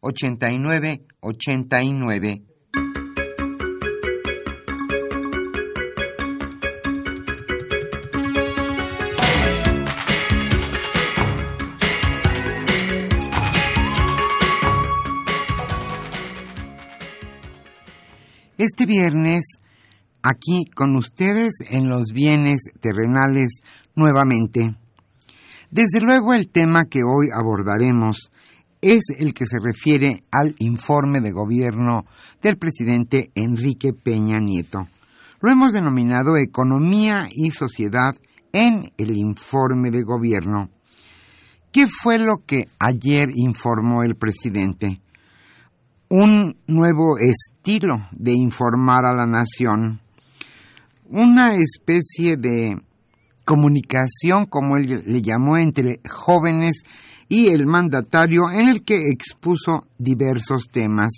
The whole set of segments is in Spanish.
89 89. Este viernes, aquí con ustedes en los bienes terrenales nuevamente. Desde luego el tema que hoy abordaremos es el que se refiere al informe de gobierno del presidente Enrique Peña Nieto. Lo hemos denominado Economía y Sociedad en el informe de gobierno. ¿Qué fue lo que ayer informó el presidente? Un nuevo estilo de informar a la nación, una especie de comunicación, como él le llamó, entre jóvenes y el mandatario en el que expuso diversos temas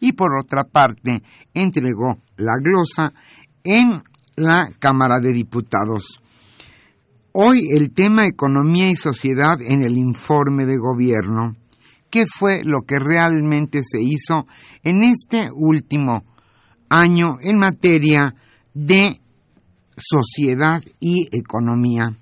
y por otra parte entregó la glosa en la Cámara de Diputados. Hoy el tema economía y sociedad en el informe de gobierno. ¿Qué fue lo que realmente se hizo en este último año en materia de sociedad y economía?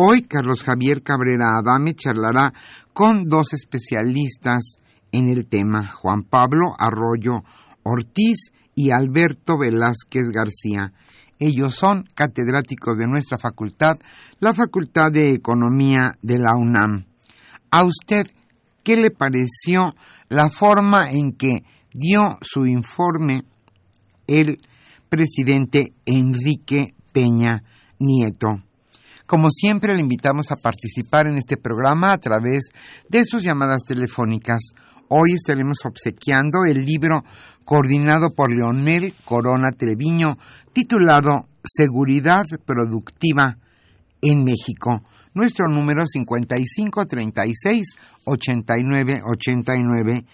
Hoy Carlos Javier Cabrera Adame charlará con dos especialistas en el tema, Juan Pablo Arroyo Ortiz y Alberto Velázquez García. Ellos son catedráticos de nuestra facultad, la Facultad de Economía de la UNAM. ¿A usted qué le pareció la forma en que dio su informe el presidente Enrique Peña Nieto? Como siempre, le invitamos a participar en este programa a través de sus llamadas telefónicas. Hoy estaremos obsequiando el libro coordinado por Leonel Corona Treviño, titulado Seguridad Productiva en México. Nuestro número 5536-8989.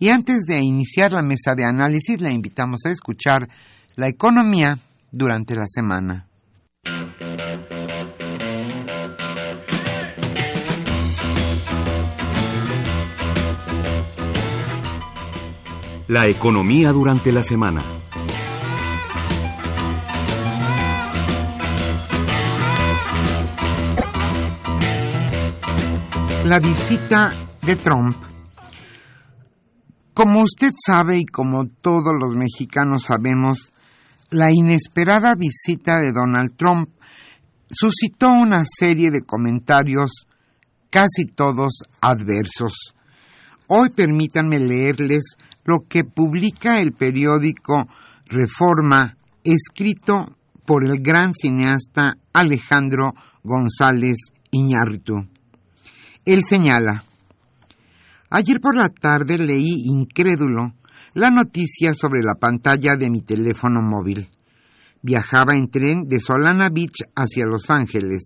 Y antes de iniciar la mesa de análisis, le invitamos a escuchar la economía durante la semana. La economía durante la semana. La visita de Trump. Como usted sabe y como todos los mexicanos sabemos, la inesperada visita de Donald Trump suscitó una serie de comentarios, casi todos adversos. Hoy permítanme leerles lo que publica el periódico Reforma, escrito por el gran cineasta Alejandro González Iñárritu. Él señala, Ayer por la tarde leí incrédulo la noticia sobre la pantalla de mi teléfono móvil. Viajaba en tren de Solana Beach hacia Los Ángeles.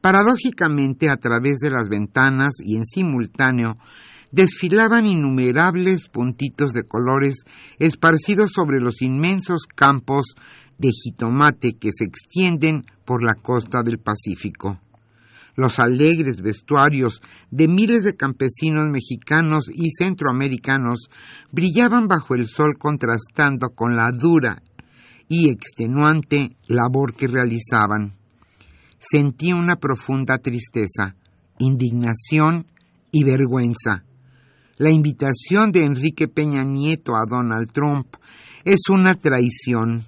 Paradójicamente, a través de las ventanas y en simultáneo, desfilaban innumerables puntitos de colores esparcidos sobre los inmensos campos de jitomate que se extienden por la costa del Pacífico. Los alegres vestuarios de miles de campesinos mexicanos y centroamericanos brillaban bajo el sol contrastando con la dura y extenuante labor que realizaban. Sentí una profunda tristeza, indignación y vergüenza. La invitación de Enrique Peña Nieto a Donald Trump es una traición,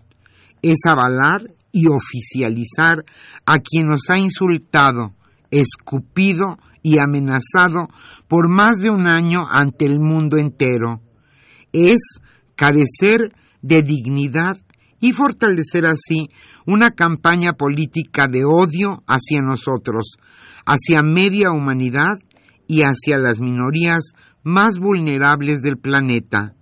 es avalar y oficializar a quien nos ha insultado, escupido y amenazado por más de un año ante el mundo entero. Es carecer de dignidad y fortalecer así una campaña política de odio hacia nosotros, hacia media humanidad y hacia las minorías más vulnerables del planeta.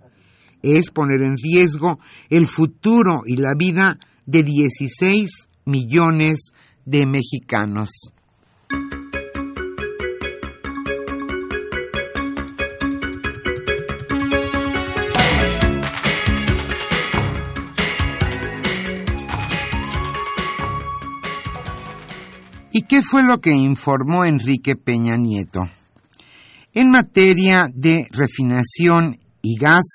Es poner en riesgo el futuro y la vida de 16 millones de mexicanos. ¿Y qué fue lo que informó Enrique Peña Nieto? En materia de refinación y gas,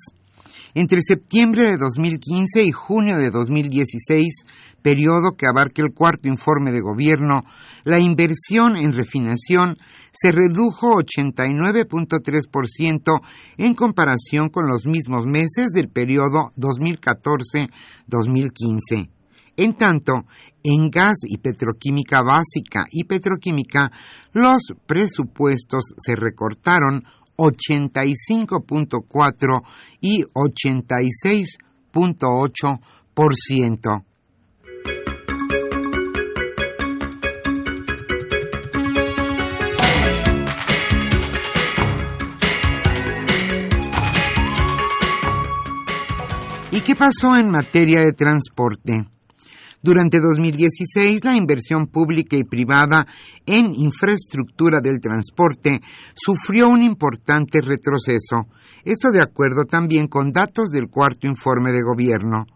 entre septiembre de 2015 y junio de 2016, periodo que abarca el cuarto informe de gobierno, la inversión en refinación se redujo 89.3% en comparación con los mismos meses del periodo 2014-2015. En tanto, en gas y petroquímica básica y petroquímica, los presupuestos se recortaron 85.4 y 86.8%. ¿Y qué pasó en materia de transporte? Durante 2016, la inversión pública y privada en infraestructura del transporte sufrió un importante retroceso. Esto de acuerdo también con datos del cuarto informe de gobierno.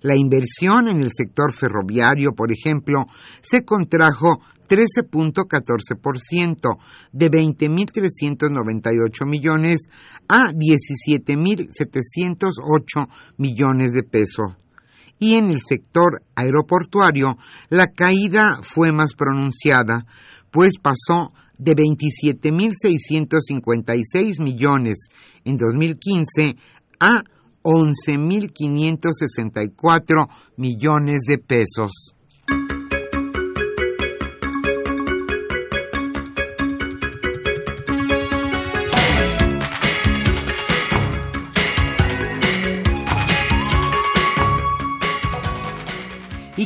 La inversión en el sector ferroviario, por ejemplo, se contrajo 13.14% de 20.398 millones a 17.708 millones de pesos y en el sector aeroportuario la caída fue más pronunciada, pues pasó de 27.656 millones en 2015 a 11.564 millones de pesos.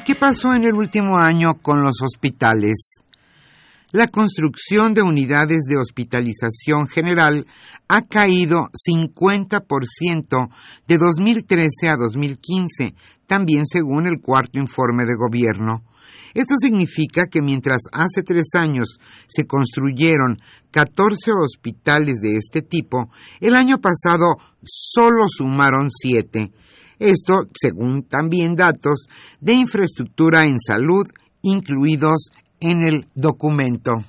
Qué pasó en el último año con los hospitales? La construcción de unidades de hospitalización general ha caído 50% de 2013 a 2015, también según el cuarto informe de gobierno. Esto significa que mientras hace tres años se construyeron 14 hospitales de este tipo, el año pasado solo sumaron siete. Esto según también datos de infraestructura en salud incluidos en el documento.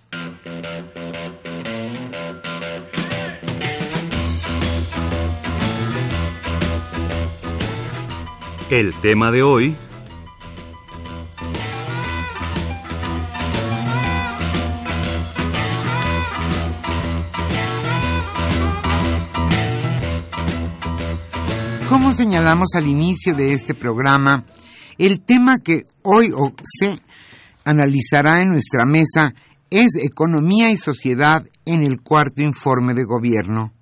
El tema de hoy señalamos al inicio de este programa, el tema que hoy se analizará en nuestra mesa es Economía y Sociedad en el cuarto informe de gobierno.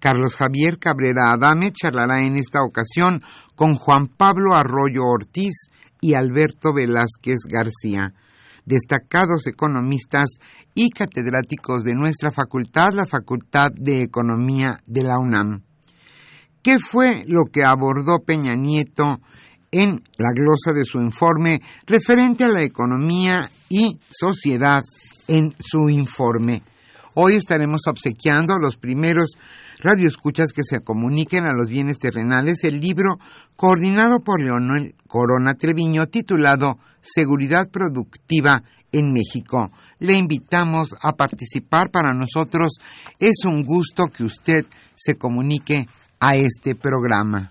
Carlos Javier Cabrera Adame charlará en esta ocasión con Juan Pablo Arroyo Ortiz y Alberto Velázquez García, destacados economistas y catedráticos de nuestra facultad, la Facultad de Economía de la UNAM. ¿Qué fue lo que abordó Peña Nieto en la glosa de su informe referente a la economía y sociedad en su informe? Hoy estaremos obsequiando a los primeros radioescuchas que se comuniquen a los bienes terrenales el libro coordinado por Leonel Corona Treviño titulado Seguridad Productiva en México. Le invitamos a participar. Para nosotros es un gusto que usted se comunique a este programa.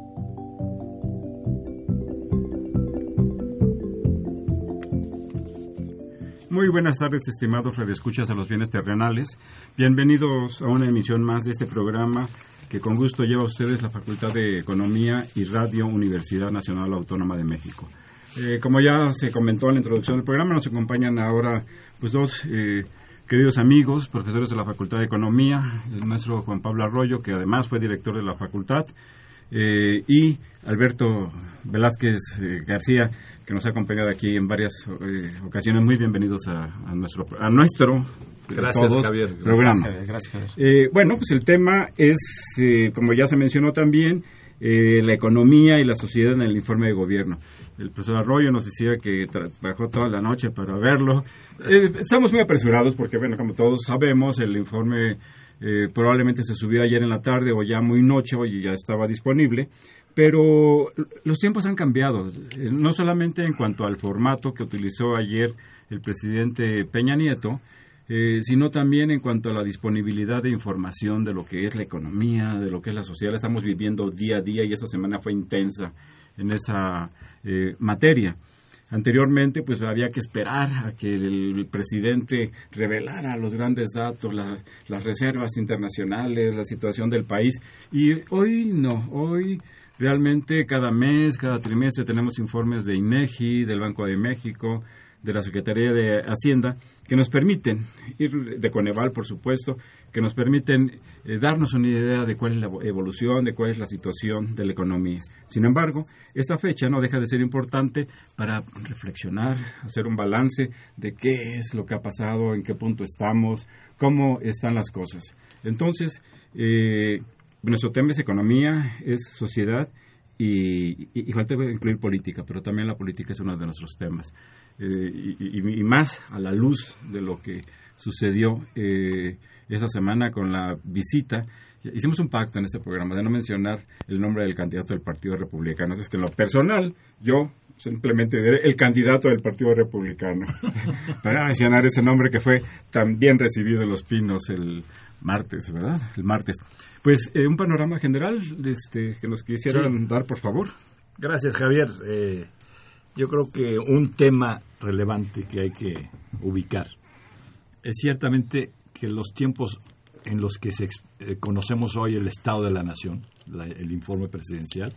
Muy buenas tardes, estimados radioescuchas de los bienes terrenales. Bienvenidos a una emisión más de este programa que con gusto lleva a ustedes la Facultad de Economía y Radio Universidad Nacional Autónoma de México. Eh, como ya se comentó en la introducción del programa, nos acompañan ahora pues dos eh, queridos amigos, profesores de la Facultad de Economía, el maestro Juan Pablo Arroyo, que además fue director de la facultad, eh, y Alberto Velázquez García, que nos ha acompañado aquí en varias eh, ocasiones. Muy bienvenidos a, nuestro a nuestro eh, Gracias, Javier. programa. Eh, bueno, pues el tema es, como ya se mencionó también, la economía y la sociedad en el informe de gobierno. El profesor Arroyo nos decía que trabajó toda la noche para verlo. estamos muy apresurados porque, bueno, como todos sabemos, el informe probablemente se subió ayer en la tarde o ya muy noche y ya estaba disponible. Pero los tiempos han cambiado, eh, no solamente en cuanto al formato que utilizó ayer el presidente Peña Nieto, eh, sino también en cuanto a la disponibilidad de información de lo que es la economía, de lo que es la sociedad. Estamos viviendo día a día y esta semana fue intensa en esa eh, materia. Anteriormente, pues había que esperar a que el presidente revelara los grandes datos, las reservas internacionales, la situación del país. Y hoy no, hoy Realmente cada mes, cada trimestre tenemos informes de INEGI, del Banco de México, de la Secretaría de Hacienda, que nos permiten, ir de Coneval, por supuesto, que nos permiten eh, darnos una idea de cuál es la evolución, de cuál es la situación de la economía. Sin embargo, esta fecha no deja de ser importante para reflexionar, hacer un balance de qué es lo que ha pasado, en qué punto estamos, cómo están las cosas. Entonces, eh, nuestro tema es economía, es sociedad y, y, falta incluir política, pero también la política es uno de nuestros temas. Eh, y, más a la luz de lo que sucedió eh, esa semana con la visita. Hicimos un pacto en este programa de no mencionar el nombre del candidato del Partido Republicano. Es que en lo personal, yo simplemente diré el candidato del Partido Republicano, para mencionar ese nombre que fue tan bien recibido en Los Pinos el martes, ¿verdad? El martes. Pues eh, un panorama general este, que nos quisieran dar, por favor. Gracias, Javier. Eh, yo creo que un tema relevante que hay que ubicar es ciertamente que los tiempos en los que se, eh, conocemos hoy el estado de la nación, el informe presidencial,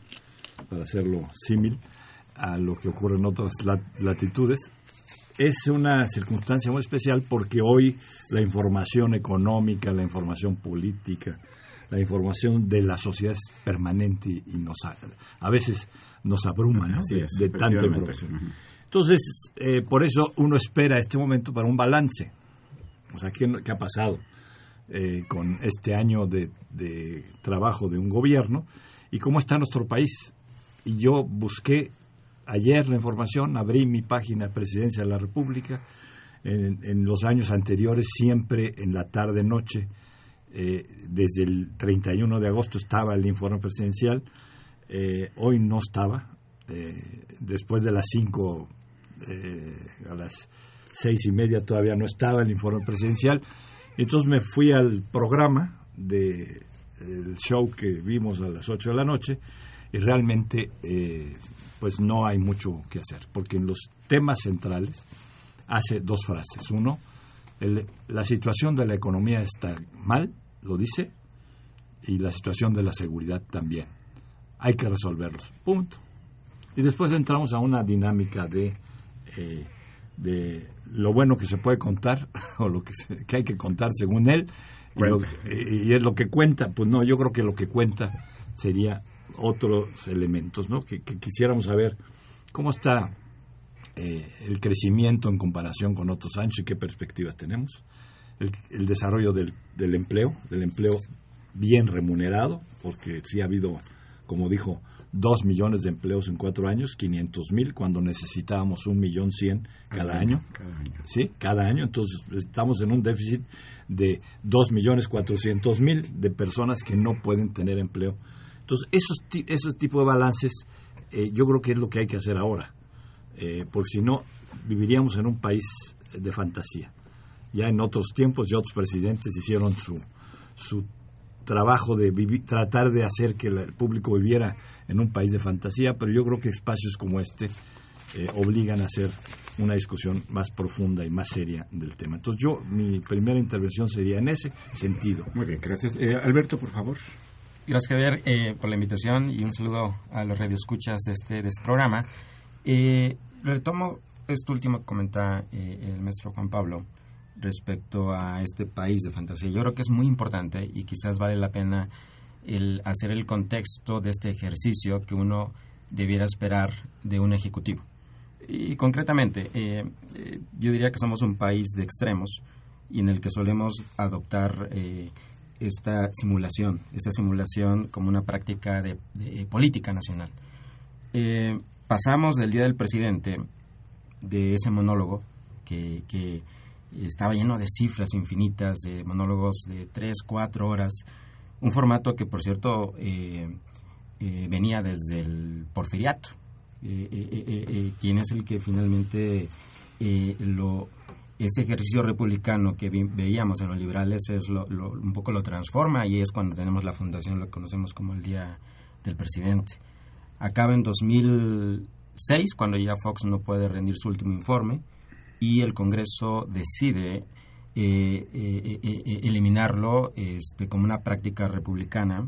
para hacerlo símil a lo que ocurre en otras latitudes, es una circunstancia muy especial porque hoy la información económica, la información política, la información de la sociedad es permanente y nos a, veces nos abruma de, tanta información. Entonces, eh, por eso uno espera este momento para un balance. O sea, ¿qué, qué ha pasado eh, con este año de, de trabajo de un gobierno y cómo está nuestro país? Y yo busqué ayer la información, abrí mi página Presidencia de la República. En, los años anteriores, siempre en la tarde-noche, eh, desde el 31 de agosto estaba el informe presidencial. Eh, hoy no estaba. Eh, después de las 5, a las seis y media todavía no estaba el informe presidencial. Entonces me fui al programa del show que vimos a las 8 de la noche y realmente pues no hay mucho que hacer, porque en los temas centrales hace dos frases. Uno, la situación de la economía está mal, lo dice, y la situación de la seguridad también. Hay que resolverlos, punto. Y después entramos a una dinámica de, eh, de lo bueno que se puede contar o lo que, que hay que contar según él y, y, es lo que cuenta. Pues no, yo creo que lo que cuenta sería otros elementos, ¿no? Que, quisiéramos saber cómo está eh, el crecimiento en comparación con otros años y qué perspectivas tenemos, el, desarrollo del, del, empleo, del empleo bien remunerado, porque sí ha habido, como dijo, dos millones de empleos en cuatro años, 500 mil, cuando necesitábamos un millón cien cada, año, cada año. Sí, cada año. Entonces estamos en un déficit de dos millones cuatrocientos mil de personas que no pueden tener empleo entonces, esos, esos tipos de balances eh, yo creo que es lo que hay que hacer ahora, eh, porque si no, viviríamos en un país de fantasía. Ya en otros tiempos, ya otros presidentes hicieron su, su trabajo de tratar de hacer que el público viviera en un país de fantasía, pero yo creo que espacios como este eh, obligan a hacer una discusión más profunda y más seria del tema. Entonces yo, mi primera intervención sería en ese sentido. Muy bien, gracias. Alberto, por favor. Gracias, Javier, eh, por la invitación y un saludo a los radioescuchas de este, de este programa. Eh, retomo esto último que comenta eh, el maestro Juan Pablo respecto a este país de fantasía. Yo creo que es muy importante y quizás vale la pena el hacer el contexto de este ejercicio que uno debiera esperar de un ejecutivo. Y concretamente, eh, yo diría que somos un país de extremos y en el que solemos adoptar esta simulación, esta simulación como una práctica de, política nacional. Eh, pasamos del Día del Presidente, de ese monólogo, que, estaba lleno de cifras infinitas, de monólogos de tres, cuatro horas, un formato que, por cierto, eh, eh, venía desde el porfiriato, quien es el que finalmente lo ese ejercicio republicano que veíamos en los liberales es lo, un poco lo transforma y es cuando tenemos la fundación, lo conocemos como el Día del Presidente. Acaba en 2006, cuando ya Fox no puede rendir su último informe y el Congreso decide eh, eh, eh, eliminarlo este, como una práctica republicana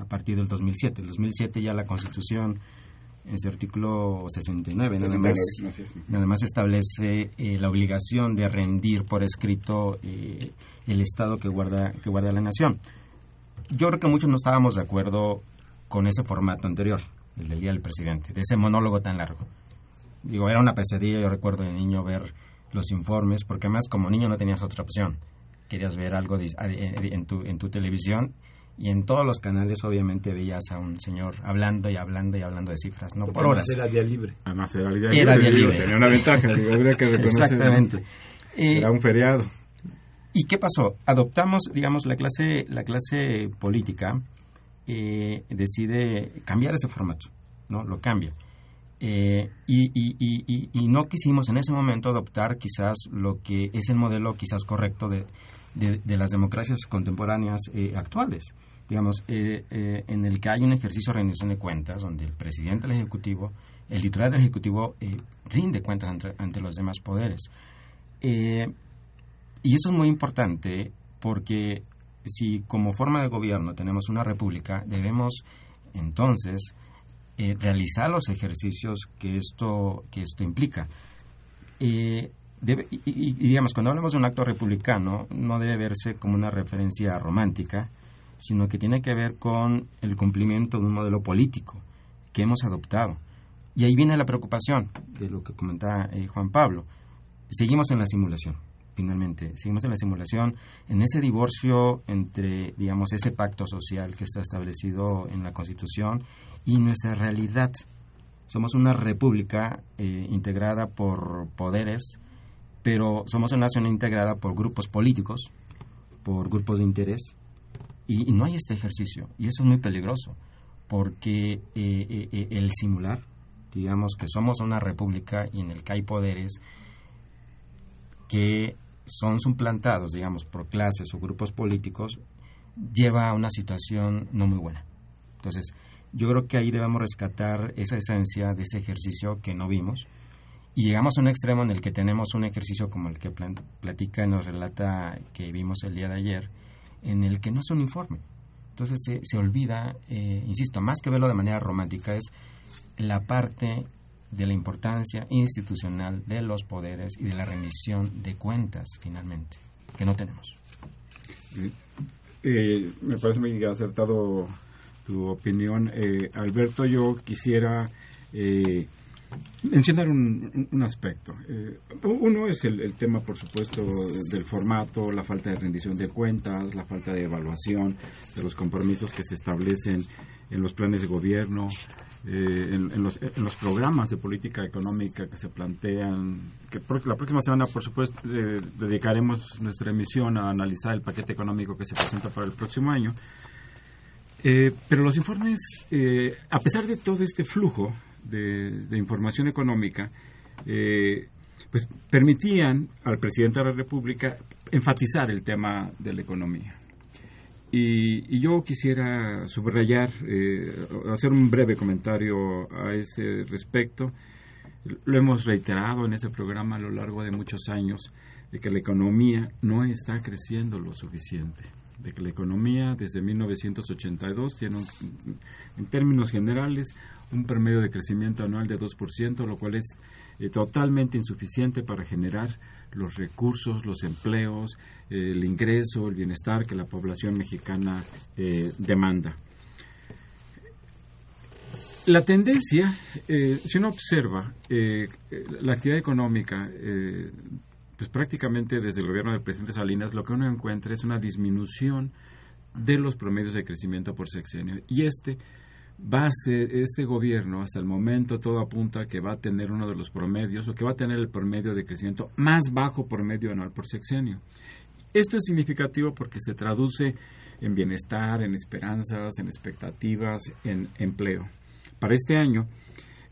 a partir del 2007. El 2007 ya la Constitución ese artículo 69 nada más, nada más establece la obligación de rendir por escrito el estado que guarda que guarda la nación. Yo creo que muchos no estábamos de acuerdo con ese formato anterior el del día del presidente de ese monólogo tan largo. Digo era una pesadilla yo recuerdo de niño ver los informes porque además como niño no tenías otra opción querías ver algo en tu en tu televisión y en todos los canales obviamente veías a un señor hablando y hablando y hablando de cifras, no por horas. Era día libre. Además era día libre. Era día libre. Tenía una ventaja, habría que Exactamente. era un feriado. ¿Y qué pasó? Adoptamos, digamos, la clase, la clase política eh, decide cambiar ese formato, ¿no? Lo cambia. Eh, y, no quisimos en ese momento adoptar quizás lo que es el modelo quizás correcto de, de, las democracias contemporáneas eh, actuales. Digamos, eh, en el que hay un ejercicio de rendición de cuentas donde el presidente del Ejecutivo, el titular del Ejecutivo rinde cuentas ante, los demás poderes. y eso es muy importante porque si como forma de gobierno tenemos una república, debemos entonces eh, realizar los ejercicios que esto, que esto implica. Eh, y, digamos, cuando hablamos de un acto republicano, no debe verse como una referencia romántica, sino que tiene que ver con el cumplimiento de un modelo político que hemos adoptado. Y ahí viene la preocupación de lo que comentaba eh, Juan Pablo. Seguimos en la simulación, finalmente. Seguimos en la simulación, en ese divorcio entre, digamos, ese pacto social que está establecido en la Constitución y nuestra realidad. Somos una república eh, integrada por poderes, pero somos una nación integrada por grupos políticos, por grupos de interés, y, no hay este ejercicio. Y eso es muy peligroso, porque eh, eh, el simular, digamos que somos una república y en el que hay poderes que son suplantados, digamos, por clases o grupos políticos, lleva a una situación no muy buena. Entonces, yo creo que ahí debemos rescatar esa esencia de ese ejercicio que no vimos y llegamos a un extremo en el que tenemos un ejercicio como el que platica y nos relata que vimos el día de ayer, en el que no es un informe. Entonces se, se olvida, eh, insisto, más que verlo de manera romántica, es la parte de la importancia institucional de los poderes y de la rendición de cuentas, finalmente, que no tenemos. Eh, me parece muy acertado tu opinión. Eh, Alberto, yo quisiera eh, mencionar un, aspecto. Eh, uno es el, tema, por supuesto, del formato, la falta de rendición de cuentas, la falta de evaluación de los compromisos que se establecen en los planes de gobierno, en, los, en, los, programas de política económica que se plantean. Que la próxima semana, por supuesto, dedicaremos nuestra emisión a analizar el paquete económico que se presenta para el próximo año. Eh, pero los informes, eh, a pesar de todo este flujo de, información económica, eh, pues permitían al presidente de la República enfatizar el tema de la economía. Y, yo quisiera subrayar, hacer un breve comentario a ese respecto. Lo hemos reiterado en este programa a lo largo de muchos años, de que la economía no está creciendo lo suficiente de que la economía desde 1982 tiene, en términos generales, un promedio de crecimiento anual de 2%, lo cual es eh, totalmente insuficiente para generar los recursos, los empleos, el ingreso, el bienestar que la población mexicana eh, demanda. La tendencia, eh, si uno observa la actividad económica pues prácticamente desde el gobierno del presidente Salinas lo que uno encuentra es una disminución de los promedios de crecimiento por sexenio. Y este va a ser, este gobierno hasta el momento todo apunta que va a tener uno de los promedios o que va a tener el promedio de crecimiento más bajo promedio anual por sexenio. Esto es significativo porque se traduce en bienestar, en esperanzas, en expectativas, en empleo. Para este año,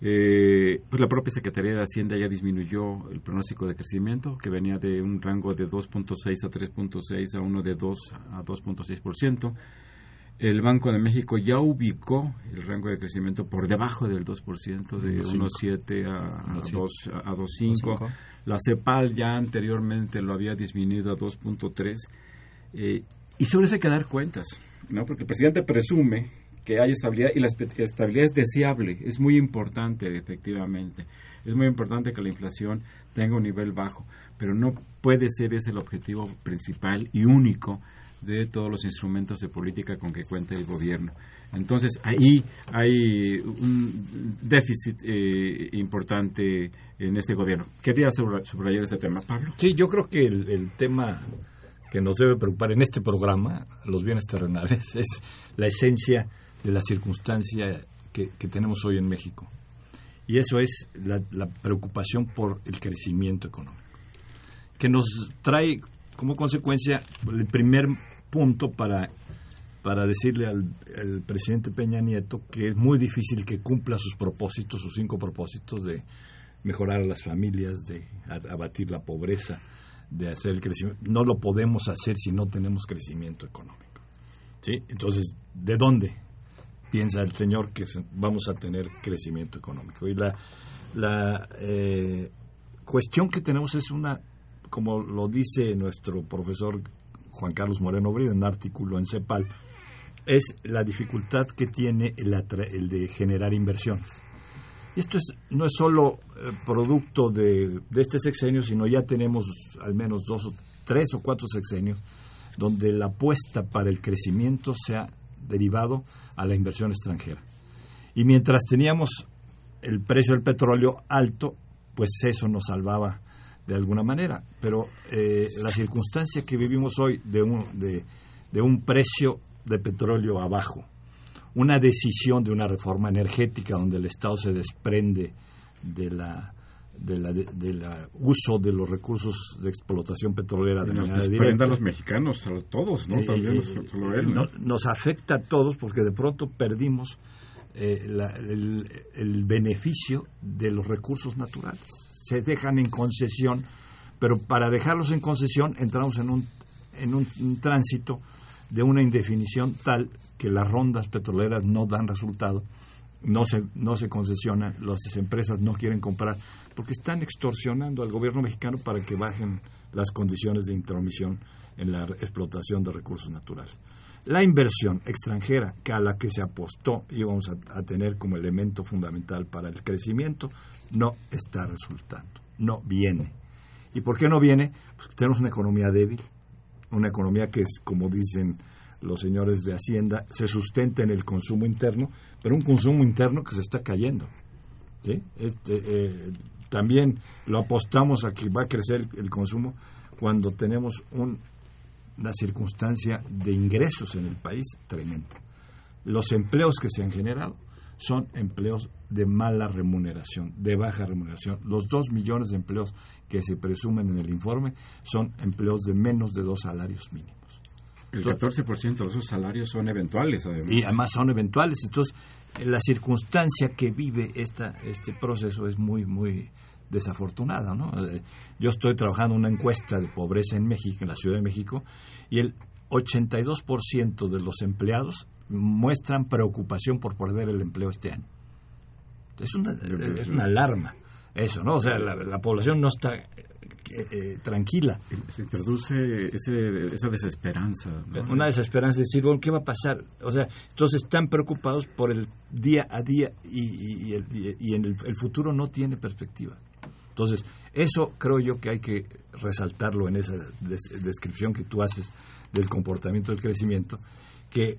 eh, pues la propia Secretaría de Hacienda ya disminuyó el pronóstico de crecimiento, que venía de un rango de 2.6 a 3.6 a uno de 2 a 2.6%. El Banco de México ya ubicó el rango de crecimiento por debajo del 2%, de 1.7 a, a 2.5. La CEPAL ya anteriormente lo había disminuido a 2.3. Eh, y sobre eso hay que dar cuentas, ¿no? porque el presidente presume que hay estabilidad y la estabilidad es deseable, es muy importante efectivamente. Es muy importante que la inflación tenga un nivel bajo, pero no puede ser ese el objetivo principal y único de todos los instrumentos de política con que cuenta el gobierno. Entonces ahí hay un déficit eh, importante en este gobierno. Quería subrayar ese tema, Pablo. Sí, yo creo que el, el tema que nos debe preocupar en este programa, los bienes terrenales, es la esencia de la circunstancia que, tenemos hoy en México. Y eso es la, preocupación por el crecimiento económico, que nos trae como consecuencia el primer punto para para decirle al, presidente Peña Nieto que es muy difícil que cumpla sus propósitos, sus cinco propósitos de mejorar a las familias, de abatir la pobreza, de hacer el crecimiento. No lo podemos hacer si no tenemos crecimiento económico. ¿sí? Entonces, ¿de dónde piensa el señor que vamos a tener crecimiento económico? Y la, la eh, cuestión que tenemos es una, como lo dice nuestro profesor Juan Carlos Moreno Brida en un artículo en CEPAL, es la dificultad que tiene el, el de generar inversiones. Esto es, no es solo eh, producto de, de, este sexenio, sino ya tenemos al menos dos o tres o cuatro sexenios donde la apuesta para el crecimiento se ha derivado a la inversión extranjera. Y mientras teníamos el precio del petróleo alto, pues eso nos salvaba de alguna manera. Pero eh, la circunstancia que vivimos hoy de un, de, de un precio de petróleo abajo, una decisión de una reforma energética donde el Estado se desprende de la de la, de, uso de los recursos de explotación petrolera de manera directa. a los mexicanos, a todos, ¿no? Eh, También, eh, solo él, Nos afecta a todos porque de pronto perdimos eh, el, el, beneficio de los recursos naturales. Se dejan en concesión, pero para dejarlos en concesión entramos en un, en un tránsito de una indefinición tal que las rondas petroleras no dan resultado, no se, no se concesionan, las empresas no quieren comprar, porque están extorsionando al gobierno mexicano para que bajen las condiciones de intromisión en la explotación de recursos naturales. La inversión extranjera que a la que se apostó íbamos a, a tener como elemento fundamental para el crecimiento no está resultando, no viene. ¿Y por qué no viene? Pues tenemos una economía débil, una economía que es, como dicen los señores de Hacienda, se sustenta en el consumo interno, pero un consumo interno que se está cayendo. Este, eh, también lo apostamos a que va a crecer el, consumo cuando tenemos una circunstancia de ingresos en el país tremenda. Los empleos que se han generado son empleos de mala remuneración, de baja remuneración. Los dos millones de empleos que se presumen en el informe son empleos de menos de dos salarios mínimos. El 14% de esos salarios son eventuales, además. Y además son eventuales. Entonces, la circunstancia que vive esta, este proceso es muy, muy desafortunada. ¿no? Eh, yo estoy trabajando en una encuesta de pobreza en México, en la Ciudad de México, y el 82% de los empleados muestran preocupación por perder el empleo este año. Es una, es una alarma eso, ¿no? O sea, la, población no está eh, eh, tranquila. Se introduce esa desesperanza. Una desesperanza de decir, bueno, ¿qué va a pasar? O sea, entonces están preocupados por el día a día y, y, en el, el, futuro no tiene perspectiva. Entonces, eso creo yo que hay que resaltarlo en esa descripción que tú haces del comportamiento del crecimiento, que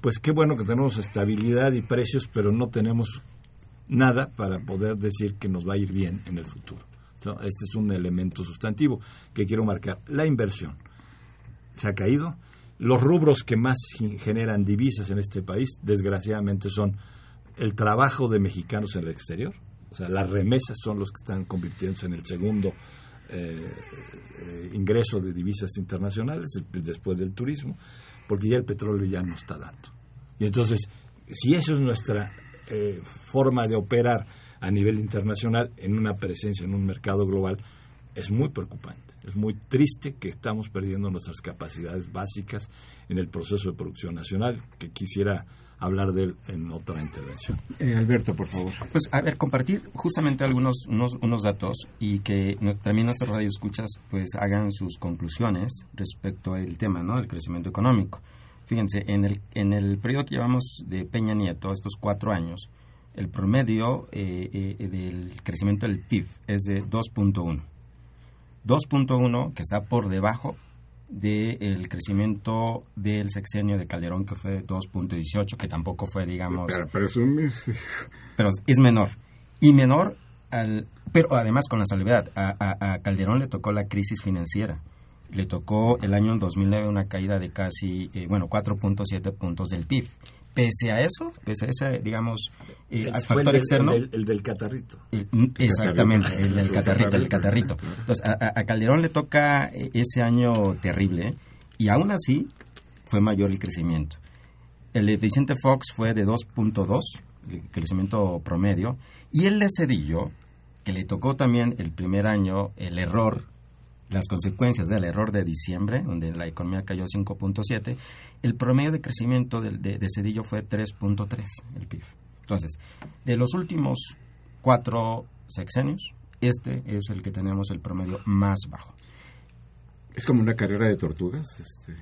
pues qué bueno que tenemos estabilidad y precios, pero no tenemos nada para poder decir que nos va a ir bien en el futuro. este es un elemento sustantivo que quiero marcar. La inversión se ha caído. Los rubros que más generan divisas en este país, desgraciadamente, son el trabajo de mexicanos en el exterior. O sea, las remesas son los que están convirtiéndose en el segundo eh, eh, ingreso de divisas internacionales después del turismo porque ya el petróleo ya no está dando. Y entonces, si eso es nuestra eh, forma de operar a nivel internacional en una presencia en un mercado global, es muy preocupante. Es muy triste que estamos perdiendo nuestras capacidades básicas en el proceso de producción nacional, que quisiera hablar de él en otra intervención. Eh, Alberto, por favor. Pues, a ver, compartir justamente algunos unos, unos datos y que también nuestros radioescuchas pues hagan sus conclusiones respecto al tema, ¿no?, del crecimiento económico. Fíjense, en el, en el periodo que llevamos de Peña Nieto, estos cuatro años, el promedio eh, eh, del crecimiento del PIB es de 2.1. 2.1 que está por debajo del crecimiento del sexenio de Calderón, que fue 2.18, que tampoco fue, digamos... Pero, pero, es menor. Y menor, al, pero además con la salvedad, a, Calderón le tocó la crisis financiera. Le tocó el año 2009 una caída de casi, eh, bueno, 4.7 puntos del PIB. Pese a eso, pese a ese, digamos, eh, factor externo. El, del catarrito. Mm, exactamente, el del catarrito, el catarrito. Entonces, a, Calderón le toca eh, ese año terrible y aún así fue mayor el crecimiento. El de Vicente Fox fue de 2.2, el crecimiento promedio, y el de Cedillo, que le tocó también el primer año el error, las consecuencias del error de diciembre, donde la economía cayó 5.7, el promedio de crecimiento de, de, de Cedillo fue 3.3, el PIB. Entonces, de los últimos cuatro sexenios, este es el que tenemos el promedio más bajo. Es como una carrera de tortugas. Este.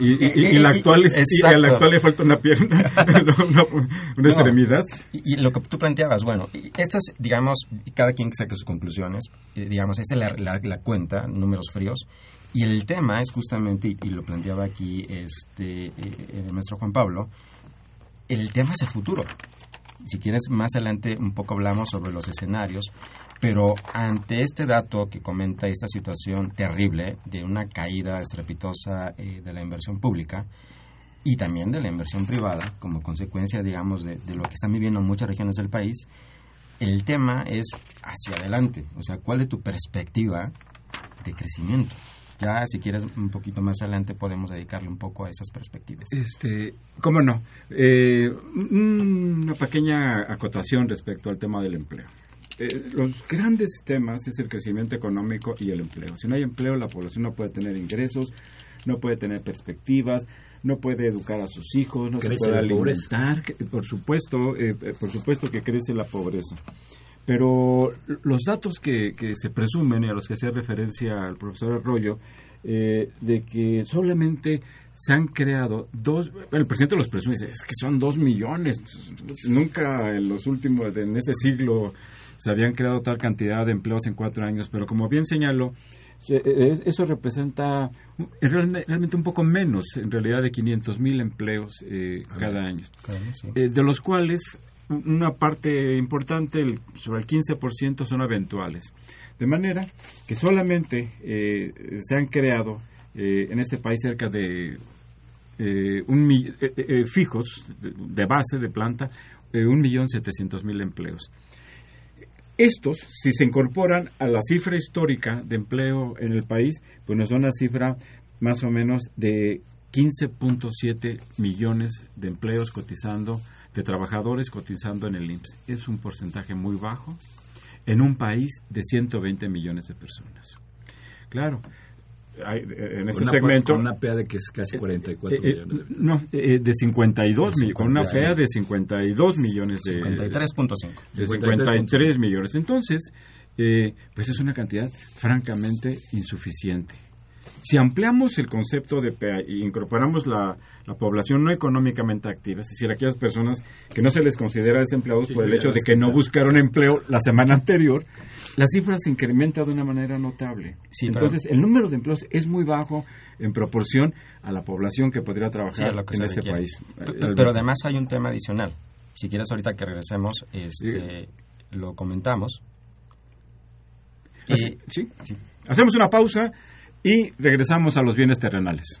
Y, y, y, y, la actual es, y a la actual le falta una pierna, una, una no, extremidad. Y, lo que tú planteabas, bueno, estas, digamos, cada quien saque sus conclusiones, digamos, esta es la, la, la, cuenta, números fríos, y el tema es justamente, y, lo planteaba aquí este, el maestro Juan Pablo, el tema es el futuro. Si quieres, más adelante un poco hablamos sobre los escenarios, pero ante este dato que comenta esta situación terrible de una caída estrepitosa eh, de la inversión pública y también de la inversión privada, como consecuencia, digamos, de, lo que están viviendo muchas regiones del país, el tema es hacia adelante. O sea, ¿cuál es tu perspectiva de crecimiento? Ya, si quieres, un poquito más adelante podemos dedicarle un poco a esas perspectivas. Este, ¿Cómo no? Eh, una pequeña acotación respecto al tema del empleo. Eh, los grandes temas es el crecimiento económico y el empleo. Si no hay empleo, la población no puede tener ingresos, no puede tener perspectivas, no puede educar a sus hijos, no crece se puede alimentar. Por supuesto, eh, por supuesto que crece la pobreza. Pero los datos que, que, se presumen y a los que hacía referencia el profesor Arroyo, eh, de que solamente se han creado dos, el presidente los presume, dice, es que son dos millones, nunca en los últimos, en este siglo se habían creado tal cantidad de empleos en cuatro años, pero como bien señaló, eso representa realmente un poco menos, en realidad, de 500 mil empleos eh, cada año, sí. eh, de los cuales una parte importante, el, sobre el 15%, son eventuales. De manera que solamente eh, se han creado eh, en este país cerca de eh, un, fijos de, de, base de planta, un millón setecientos mil empleos. Estos, si se incorporan a la cifra histórica de empleo en el país, pues nos da una cifra más o menos de 15.7 millones de empleos cotizando, de trabajadores cotizando en el IMSS. Es un porcentaje muy bajo en un país de 120 millones de personas. Claro, en este una, segmento... Con una PEA de que es casi 44 eh, eh, millones. No, eh, de 52 millones, con una PEA de 52 millones de... 53.5. De 53 millones. Entonces, eh, pues es una cantidad francamente insuficiente. Si ampliamos el concepto de PEA y incorporamos la, la, población no económicamente activa, es decir, aquellas personas que no se les considera desempleados sí, por el hecho de que no buscaron empleo la semana anterior, la cifra se incrementa de una manera notable. Sí, Entonces, el número de empleos es muy bajo en proporción a la población que podría trabajar sí, en este requiere. país. Pero, pero, además hay un tema adicional. Si quieres, ahorita que regresemos, este, lo comentamos. Y, sí. Hacemos una pausa y regresamos a los bienes terrenales.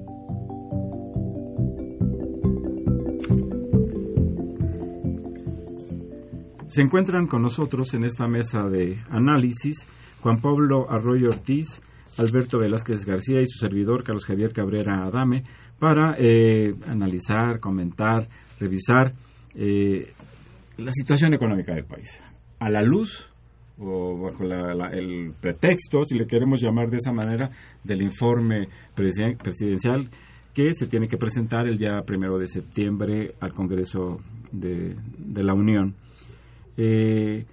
Se encuentran con nosotros en esta mesa de análisis Juan Pablo Arroyo Ortiz, Alberto Velázquez García y su servidor Carlos Javier Cabrera Adame para eh, analizar, comentar, revisar eh, la situación económica del país. A la luz o bajo el pretexto, si le queremos llamar de esa manera, del informe presidencial que se tiene que presentar el día primero de septiembre al Congreso de la Unión. Eh,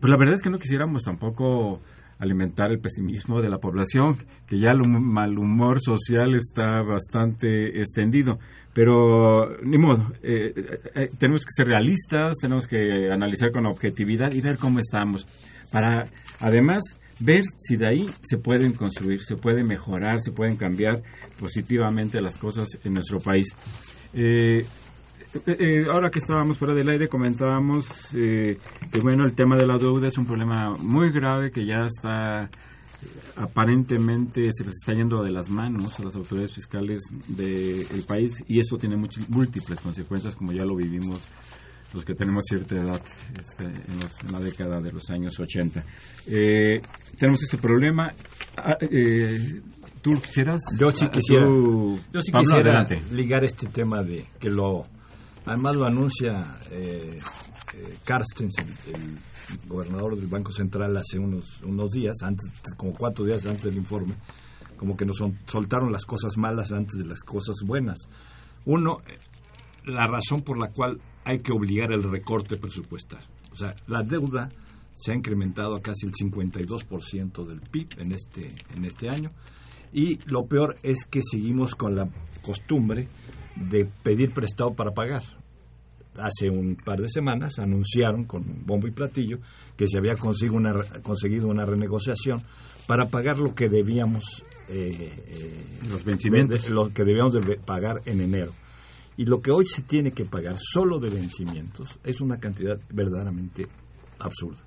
pues la verdad es que no quisiéramos tampoco alimentar el pesimismo de la población, que ya el mal humor social está bastante extendido. Pero, ni modo, eh, eh, tenemos que ser realistas, tenemos que analizar con objetividad y ver cómo estamos, para además ver si de ahí se pueden construir, se pueden mejorar, se pueden cambiar positivamente las cosas en nuestro país. Eh, eh, eh, ahora que estábamos fuera del aire comentábamos eh, que bueno el tema de la deuda es un problema muy grave que ya está aparentemente se les está yendo de las manos a las autoridades fiscales del país y eso tiene múltiples consecuencias como ya lo vivimos los que tenemos cierta edad este, en, la década de los años 80. tenemos este problema. Ah, ¿Tú quisieras? Yo sí quisiera, yo sí quisiera ligar este tema de que lo Además lo anuncia eh, eh Carstens, el, gobernador del Banco Central, hace unos, unos días, antes, como cuatro días antes del informe, como que nos soltaron las cosas malas antes de las cosas buenas. Uno, la razón por la cual hay que obligar el recorte presupuestal. O sea, la deuda se ha incrementado a casi el 52% del PIB en este, en este año. Y lo peor es que seguimos con la costumbre de pedir prestado para pagar hace un par de semanas anunciaron con bombo y platillo que se había conseguido una, conseguido una renegociación para pagar lo que debíamos eh, eh, los vencimientos. lo que debíamos de pagar en enero. Y lo que hoy se tiene que pagar solo de vencimientos es una cantidad verdaderamente absurda.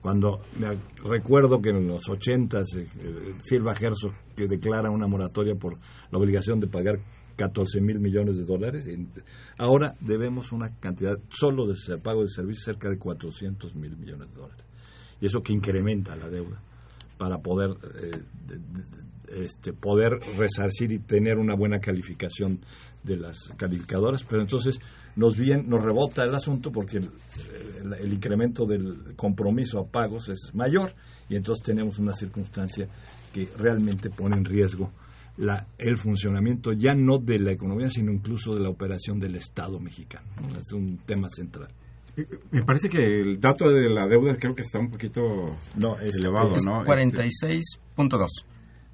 Cuando me recuerdo que en los 80 eh, Silva Herzog que declara una moratoria por la obligación de pagar 14 mil millones de dólares. Ahora debemos una cantidad solo de pago de servicios cerca de 400 mil millones de dólares. Y eso que incrementa la deuda para poder, eh, este, poder resarcir y tener una buena calificación de las calificadoras. Pero entonces nos, bien, nos rebota el asunto porque el, el incremento del compromiso a pagos es mayor y entonces tenemos una circunstancia que realmente pone en riesgo la, el funcionamiento ya no de la economía, sino incluso de la operación del Estado mexicano. Es un tema central. Me parece que el dato de la deuda creo que está un poquito no, es, elevado, es ¿no? 46.2,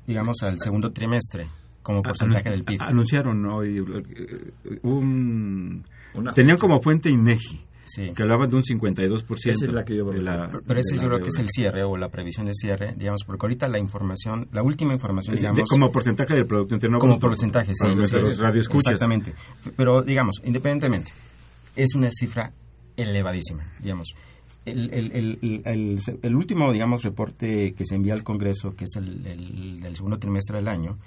digamos, al segundo trimestre, como porcentaje del PIB. Anunciaron hoy eh, un... Tenían como fuente INEGI que hablaba de un 52%. Esa es la que yo Pero ese yo creo que es el cierre o la previsión de cierre, digamos, porque ahorita la información, la última información, digamos... como porcentaje del Producto Interno Como porcentaje, sí. Exactamente. Pero, digamos, independientemente, es una cifra elevadísima, digamos. El, el, el, el, último, digamos, reporte que se envía al Congreso, que es el, del segundo trimestre del año,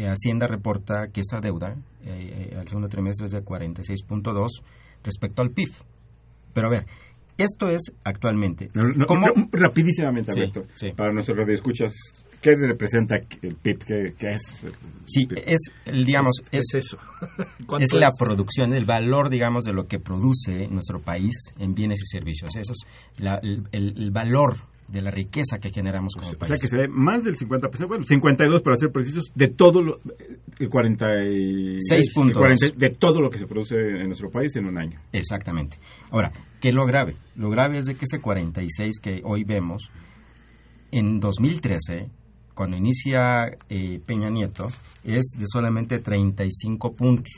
eh, Hacienda reporta que esta deuda eh, eh, al segundo trimestre es de 46.2 respecto al PIB. Pero a ver, esto es actualmente. rapidísimamente, Alberto, para nuestros radioescuchas, ¿qué representa el PIB? ¿Qué, es? sí, es, digamos, es, eso. es la producción, el valor, digamos, de lo que produce nuestro país en bienes y servicios. Eso es el, el valor de la riqueza que generamos como país. O sea que se ve más del 50%, bueno, 52 para ser precisos, de todo lo, el 46 puntos. de todo lo que se produce en nuestro país en un año. Exactamente. Ahora, ¿qué es lo grave? Lo grave es de que ese 46 que hoy vemos, en 2013, cuando inicia eh, Peña Nieto, es de solamente 35 puntos.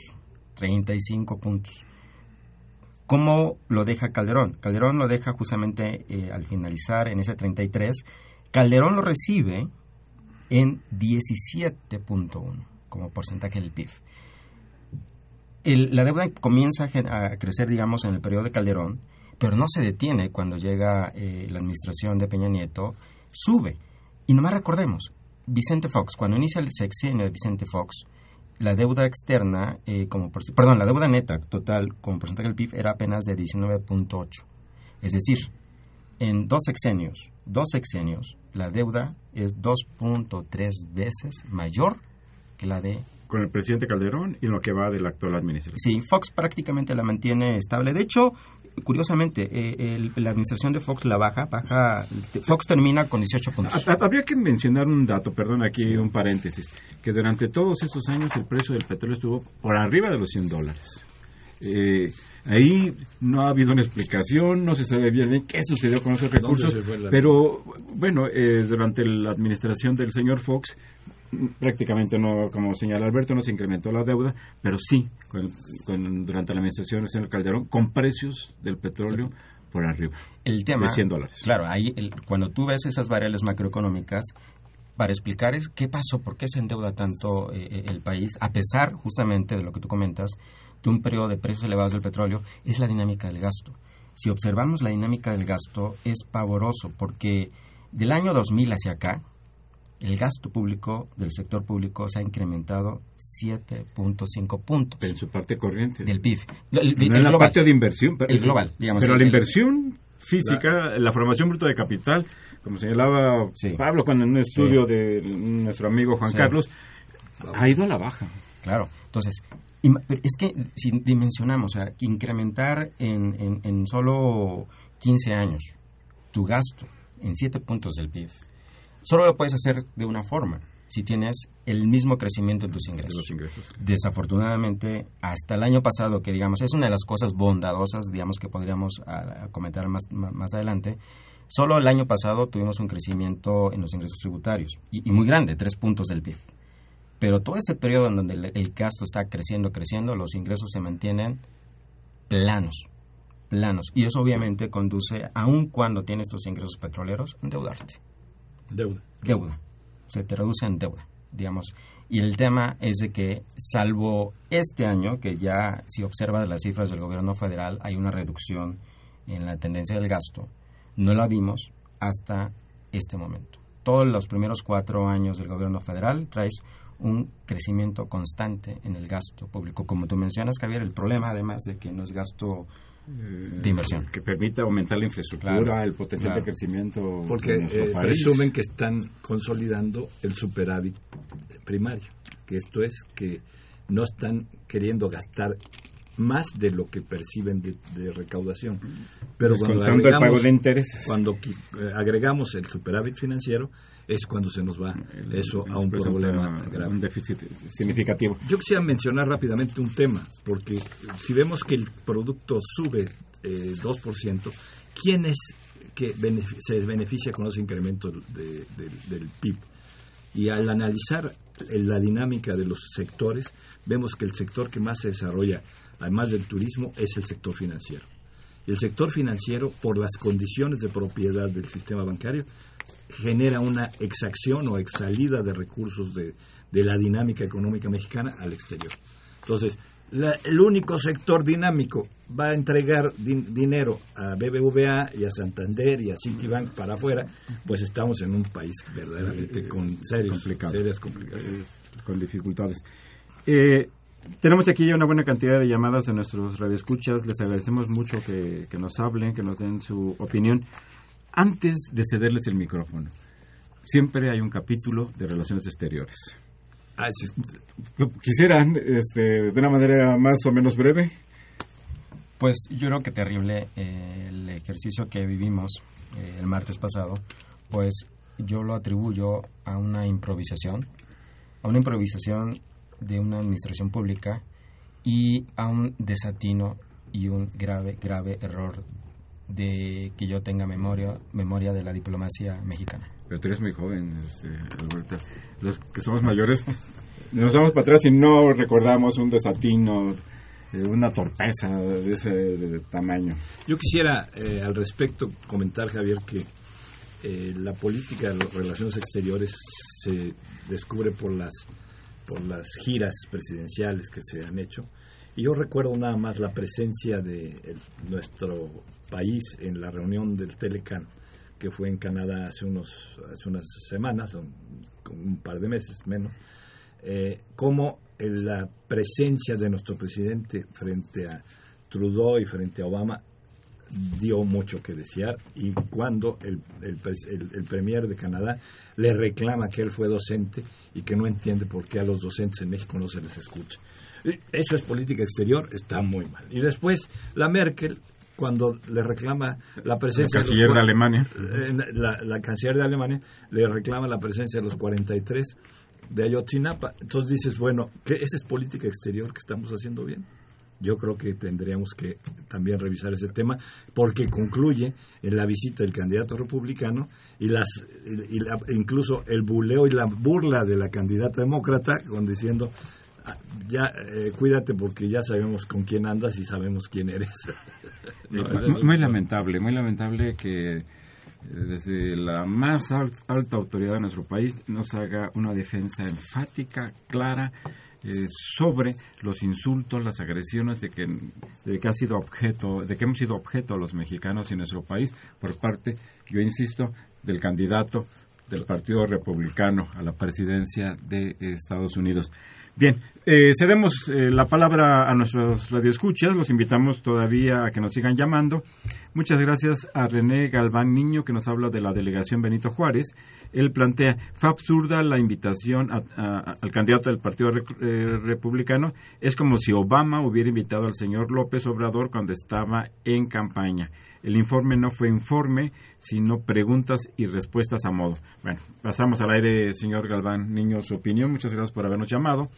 35 puntos. ¿Cómo lo deja Calderón? Calderón lo deja justamente eh, al finalizar en ese 33 Calderón lo recibe en 17.1 como porcentaje del PIB. la deuda comienza a crecer, digamos, en el periodo de Calderón, pero no se detiene cuando llega eh, la administración de Peña Nieto, sube. Y nomás recordemos, Vicente Fox, cuando inicia el sexenio de Vicente Fox, la deuda externa, eh, como perdón, la deuda neta total como porcentaje del PIB era apenas de 19.8. Es decir, en dos sexenios, dos sexenios, la deuda es 2.3 veces mayor que la de con el presidente Calderón y lo que va de la actual administración. Sí, Fox prácticamente la mantiene estable. De hecho, curiosamente, eh, la administración de Fox la baja, baja, Fox termina con 18 puntos. Habría que mencionar un dato, perdón, aquí un paréntesis, que durante todos esos años el precio del petróleo estuvo por arriba de los 100 dólares. Eh, ahí no ha habido una explicación, no se sabe bien, qué sucedió con esos recursos, pero bueno, eh, durante la administración del señor Fox prácticamente no, como señala Alberto, no se incrementó la deuda, pero sí, durante la administración del señor Calderón, con precios del petróleo por arriba. El tema, de 100 dólares. Claro, ahí cuando tú ves esas variables macroeconómicas, para explicar es qué pasó, por qué se endeuda tanto eh, eh, el país, a pesar justamente de lo que tú comentas, de un periodo de precios elevados del petróleo, es la dinámica del gasto. Si observamos la dinámica del gasto, es pavoroso, porque del año 2000 hacia acá, el gasto público del sector público se ha incrementado 7.5 puntos. en su parte corriente. Del PIB. no en la parte de inversión. Pero, el global, digamos. Pero la inversión física, la, formación bruta de capital, como señalaba Pablo cuando en un estudio de nuestro amigo Juan Carlos, ha ido a la baja. Claro. Entonces, es que si dimensionamos, o sea, incrementar en, en, en solo 15 años tu gasto en 7 puntos del PIB Solo lo puedes hacer de una forma, si tienes el mismo crecimiento en tus ingresos. Desafortunadamente, hasta el año pasado, que digamos es una de las cosas bondadosas, digamos que podríamos ah, comentar más, más adelante, solo el año pasado tuvimos un crecimiento en los ingresos tributarios, y, muy grande, tres puntos del PIB. Pero todo ese periodo en donde el, gasto está creciendo, creciendo, los ingresos se mantienen planos, planos. Y eso obviamente conduce, aun cuando tienes tus ingresos petroleros, a endeudarte. Deuda. Deuda. Se traduce en deuda, digamos. Y el tema es de que, salvo este año, que ya si observas las cifras del gobierno federal, hay una reducción en la tendencia del gasto, no la vimos hasta este momento. Todos los primeros cuatro años del gobierno federal traes un crecimiento constante en el gasto público. Como tú mencionas, Javier, el problema además de que no es gasto de inversión. Que permita aumentar la infraestructura, el potencial de crecimiento. Porque eh, presumen que están consolidando el superávit primario, que esto es que no están queriendo gastar más de lo que perciben de, recaudación. Pero cuando agregamos, cuando eh, agregamos el superávit financiero, es cuando se nos va eso a un problema grave. Un déficit significativo. Yo quisiera mencionar rápidamente un tema, porque si vemos que el producto sube eh, 2%, ¿quién es que se beneficia con ese incremento del PIB? Y al analizar la dinámica de los sectores, vemos que el sector que más se desarrolla, además del turismo, es el sector financiero. Y el sector financiero, por las condiciones de propiedad del sistema bancario, genera una exacción o exsalida de recursos de, la dinámica económica mexicana al exterior. Entonces, el único sector dinámico va a entregar dinero a BBVA y a Santander y a Citibank para afuera, pues estamos en un país verdaderamente con serios, serias complicaciones. Con dificultades. Eh, tenemos aquí ya una buena cantidad de llamadas de nuestros radioescuchas. Les agradecemos mucho que, que nos hablen, que nos den su opinión antes de cederles el micrófono, siempre hay un capítulo de relaciones exteriores. Ah, ¿Quisieran, este, de una manera más o menos breve? Pues yo creo que terrible eh, el ejercicio que vivimos eh, el martes pasado, pues yo lo atribuyo a una improvisación, a una improvisación de una administración pública y a un desatino y un grave, grave error de que yo tenga memoria memoria de la diplomacia mexicana. Pero tú eres muy joven, este, Alberto. Los que somos mayores nos vamos para atrás y no recordamos un desatino, eh, una torpeza de ese tamaño. Yo quisiera eh, al respecto comentar, Javier, que eh, la política de las relaciones exteriores se descubre por las por las giras presidenciales que se han hecho. Y yo recuerdo nada más la presencia de nuestro país en la reunión del Telecan que fue en Canadá hace unos hace unas semanas un, un par de meses menos eh, como la presencia de nuestro presidente frente a Trudeau y frente a Obama dio mucho que desear y cuando el, el, el, premier de Canadá le reclama que él fue docente y que no entiende por qué a los docentes en México no se les escucha. Eso es política exterior, está muy mal. Y después la Merkel, cuando le reclama la presencia... La canciller de, Alemania. La, la, canciller de Alemania le reclama la presencia de los 43 de Ayotzinapa. Entonces dices, bueno, ¿qué, ¿esa es política exterior que estamos haciendo bien? Yo creo que tendríamos que también revisar ese tema porque concluye en la visita del candidato republicano y las incluso el buleo y la burla de la candidata demócrata con diciendo ah, ya eh, cuídate porque ya sabemos con quién andas y sabemos quién eres. muy, lamentable, muy lamentable que eh, desde la más alta autoridad de nuestro país nos haga una defensa enfática, clara eh, sobre los insultos, las agresiones de que, ha sido objeto, de que hemos sido objeto los mexicanos en nuestro país por parte, yo insisto, del candidato del Partido Republicano a la presidencia de Estados Unidos. Bien, eh, cedemos eh, la palabra a nuestros radioescuchas, los invitamos todavía a que nos sigan llamando. Muchas gracias a René Galván Niño que nos habla de la delegación Benito Juárez. Él plantea, fue absurda la invitación al candidato del Partido eh, Republicano. Es como si Obama hubiera invitado al señor López Obrador cuando estaba en campaña. El informe no fue informe, sino preguntas y respuestas a modo. Bueno, pasamos al aire, señor Galván Niño, su opinión. Muchas gracias por habernos llamado.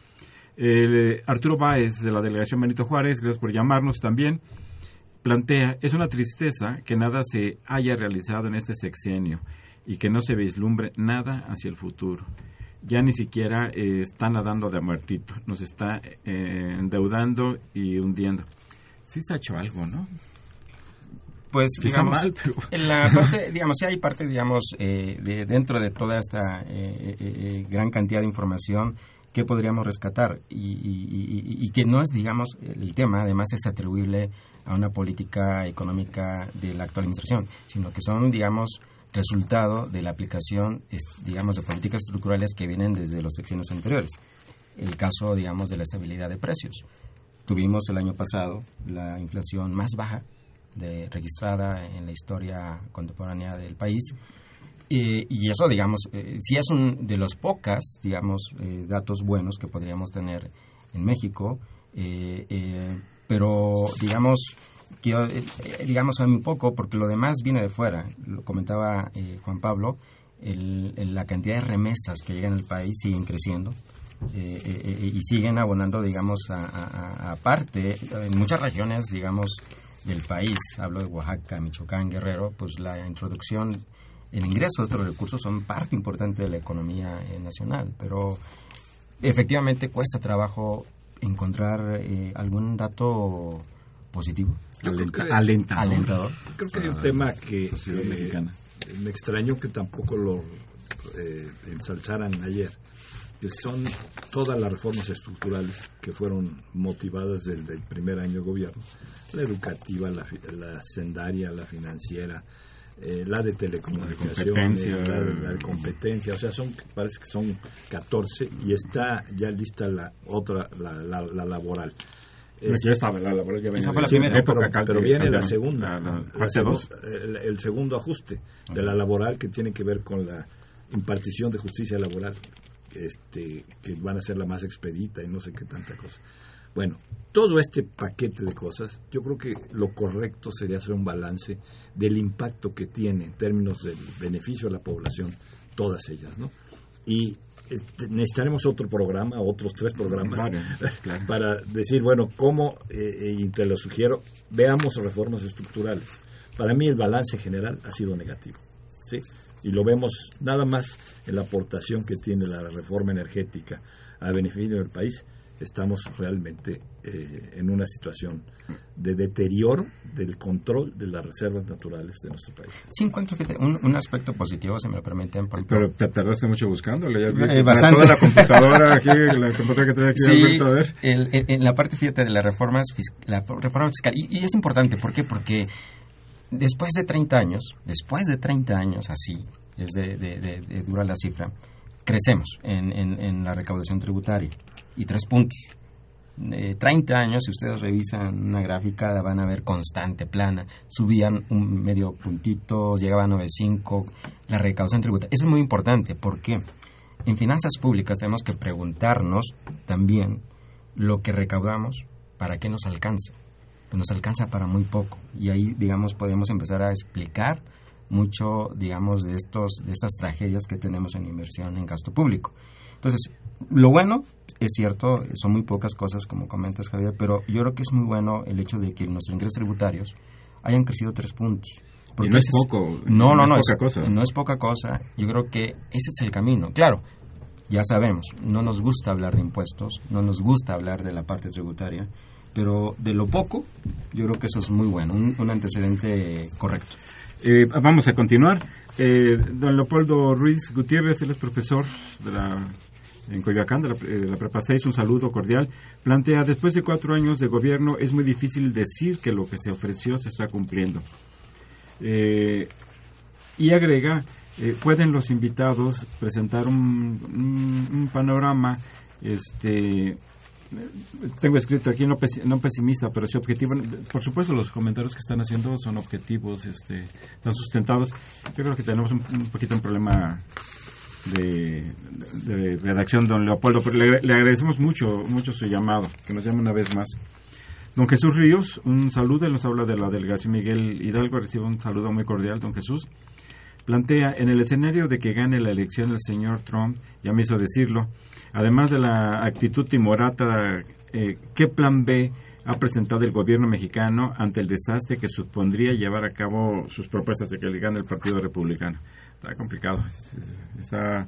Eh, Arturo Báez, de la delegación Benito Juárez, gracias por llamarnos también. Plantea, es una tristeza que nada se haya realizado en este sexenio y que no se vislumbre nada hacia el futuro. Ya ni siquiera eh, está nadando de muertito, nos está eh, endeudando y hundiendo. Sí se ha hecho algo, ¿no? pues digamos, en la parte, digamos, sí hay parte, digamos, eh, de, dentro de toda esta eh, eh, gran cantidad de información que podríamos rescatar y, que no es, digamos, el tema, además es atribuible a una política económica de la actual administración, sino que son, digamos, resultado de la aplicación, digamos, de políticas estructurales que vienen desde los secciones anteriores. El caso, digamos, de la estabilidad de precios. Tuvimos el año pasado la inflación más baja de, registrada en la historia contemporánea del país. Y eso, digamos, eh, sí es un de los pocas, digamos, eh, datos buenos que podríamos tener en México, eh, pero, digamos, quiero, digamos, un poco, porque lo demás viene de fuera. Lo comentaba Juan Pablo, la cantidad de remesas que llegan al país siguen creciendo. y siguen abonando, digamos, a, parte, en muchas regiones, digamos, del país, hablo de Oaxaca, Michoacán, Guerrero, pues la introducción, el ingreso de estos recursos son parte importante de la economía eh, nacional, pero efectivamente cuesta trabajo encontrar eh, algún dato positivo. alentador. Creo que hay un tema que me, me, extrañó que tampoco lo eh, ensalzaran ayer que son todas las reformas estructurales que fueron motivadas desde el primer año de gobierno, la educativa, la, la sendaria, la financiera, eh, la de telecomunicaciones, la, de competencia, o sea, son parece que son 14 y está ya lista la otra, la, la, laboral. pero, viene la segunda, el, segundo ajuste de la laboral que tiene que ver con la impartición de justicia laboral este, que van a ser la más expedita y no sé qué tanta cosa. Bueno, todo este paquete de cosas, yo creo que lo correcto sería hacer un balance del impacto que tiene en términos del beneficio a la población, todas ellas, ¿no? Y este, necesitaremos otro programa, otros tres programas, para decir, bueno, cómo, eh, y te lo sugiero, veamos reformas estructurales. Para mí el balance general ha sido negativo, ¿sí? Y lo vemos nada más en la aportación que tiene la reforma energética a beneficio del país estamos realmente eh, en una situación de deterioro del control de las reservas naturales de nuestro país. Sí, encuentro un, un aspecto positivo, si me lo permiten. Pero te tardaste mucho buscándole. Ya eh, bastante. Toda la computadora aquí, la computadora que tenía aquí, sí, Alberto, a ver. El, en la parte, fíjate, de las reformas, la reforma fiscal. Y, y, es importante, ¿por qué? Porque después de 30 años, después de 30 años así, es de, de, de, de dura la cifra, crecemos en, en, en la recaudación tributaria y tres puntos. Eh, 30 años, si ustedes revisan una gráfica, la van a ver constante, plana. Subían un medio puntito, llegaban a 9.5, la recaudación tributaria. Eso es muy importante porque en finanzas públicas tenemos que preguntarnos también lo que recaudamos, ¿para qué nos alcanza? Nos alcanza para muy poco. Y ahí, digamos, podemos empezar a explicar mucho, digamos, de, estos, de estas tragedias que tenemos en inversión en gasto público. Entonces, lo bueno, es cierto, son muy pocas cosas, como comentas, Javier, pero yo creo que es muy bueno el hecho de que nuestros ingresos tributarios hayan crecido tres puntos. Porque y no es poco. No, no, no, es poca cosa. No es poca cosa. Yo creo que ese es el camino. Claro, ya sabemos, no nos gusta hablar de impuestos, no nos gusta hablar de la parte tributaria, pero de lo poco, yo creo que eso es muy bueno, un, un antecedente correcto. Eh, vamos a continuar. Eh, don Leopoldo Ruiz Gutiérrez, él es profesor de la, en Coyoacán, de la, de la, Prepa 6, un saludo cordial. Plantea, después de cuatro años de gobierno, es muy difícil decir que lo que se ofreció se está cumpliendo. Eh, y agrega, pueden los invitados presentar un, un, un panorama este, tengo escrito aquí no, pesimista, pero sí objetivo. Por supuesto, los comentarios que están haciendo son objetivos, este, están sustentados. Yo creo que tenemos un, poquito un problema de, de, redacción, don Leopoldo, pero le, le, agradecemos mucho, mucho su llamado, que nos llame una vez más. Don Jesús Ríos, un saludo, él nos habla de la delegación Miguel Hidalgo, recibe un saludo muy cordial, don Jesús. Plantea, en el escenario de que gane la elección el señor Trump, ya me hizo decirlo, además de la actitud timorata, eh, ¿qué plan B ha presentado el gobierno mexicano ante el desastre que supondría llevar a cabo sus propuestas de que le gane el Partido Republicano? Está complicado. Está,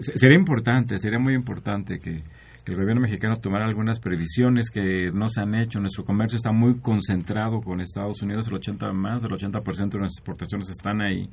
sería importante, sería muy importante que, el gobierno mexicano tomara algunas previsiones que no se han hecho. Nuestro comercio está muy concentrado con Estados Unidos, el 80 más del 80% de nuestras exportaciones están ahí.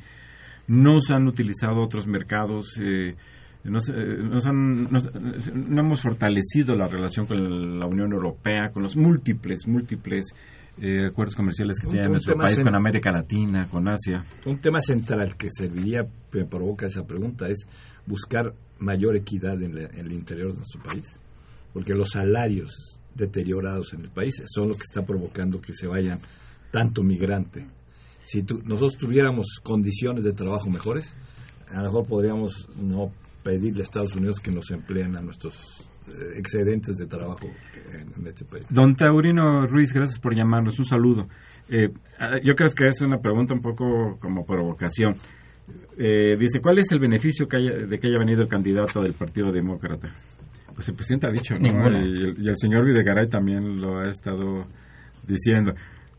No se han utilizado otros mercados. Eh, nos, nos han, nos, no hemos fortalecido la relación con la Unión Europea, con los múltiples, múltiples eh, acuerdos comerciales que un, tiene un nuestro país con América Latina, con Asia. Un tema central que serviría, que provoca esa pregunta, es buscar mayor equidad en, la, en, el interior de nuestro país. Porque los salarios deteriorados en el país son lo que está provocando que se vayan tanto migrante. Si tu, nosotros tuviéramos condiciones de trabajo mejores, a lo mejor podríamos no pedirle a Estados Unidos que nos empleen a nuestros eh, excedentes de trabajo en, en, este país. Don Taurino Ruiz, gracias por llamarnos. Un saludo. Eh, yo creo que es una pregunta un poco como provocación. Eh, dice, ¿cuál es el beneficio que haya, de que haya venido el candidato del Partido Demócrata? Pues el presidente ha dicho, ¿no? Y el, y el, señor Videgaray también lo ha estado diciendo.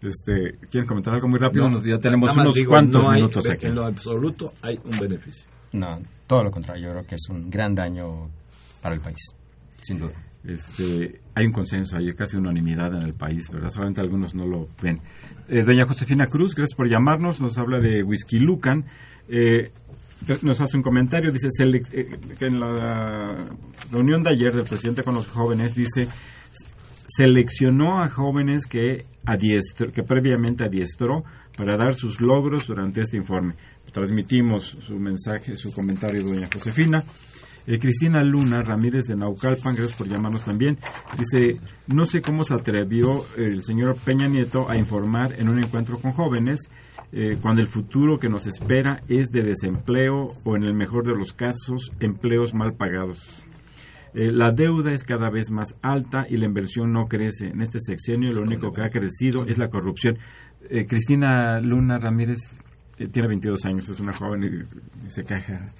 Este, ¿Quieren comentar algo muy rápido? No, ya tenemos unos digo, cuantos no hay, minutos aquí. En lo absoluto hay un beneficio. No, todo lo contrario. Yo creo que es un gran daño para el país, sin duda. Este, hay un consenso, hay casi unanimidad en el país, ¿verdad? Solamente algunos no lo ven. Eh, doña Josefina Cruz, gracias por llamarnos, nos habla de Whisky Lucan. Eh, nos hace un comentario, dice eh, que en la reunión de ayer del presidente con los jóvenes, dice, seleccionó a jóvenes que, adiestro, que previamente adiestró para dar sus logros durante este informe. Transmitimos su mensaje, su comentario, doña Josefina. Eh, Cristina Luna Ramírez de Naucalpan, gracias por llamarnos también. Dice, no sé cómo se atrevió el señor Peña Nieto a informar en un encuentro con jóvenes eh, cuando el futuro que nos espera es de desempleo o en el mejor de los casos empleos mal pagados. Eh, la deuda es cada vez más alta y la inversión no crece. En este sexenio lo único que ha crecido es la corrupción. Eh, Cristina Luna Ramírez eh, tiene 22 años, es una joven y, se queja.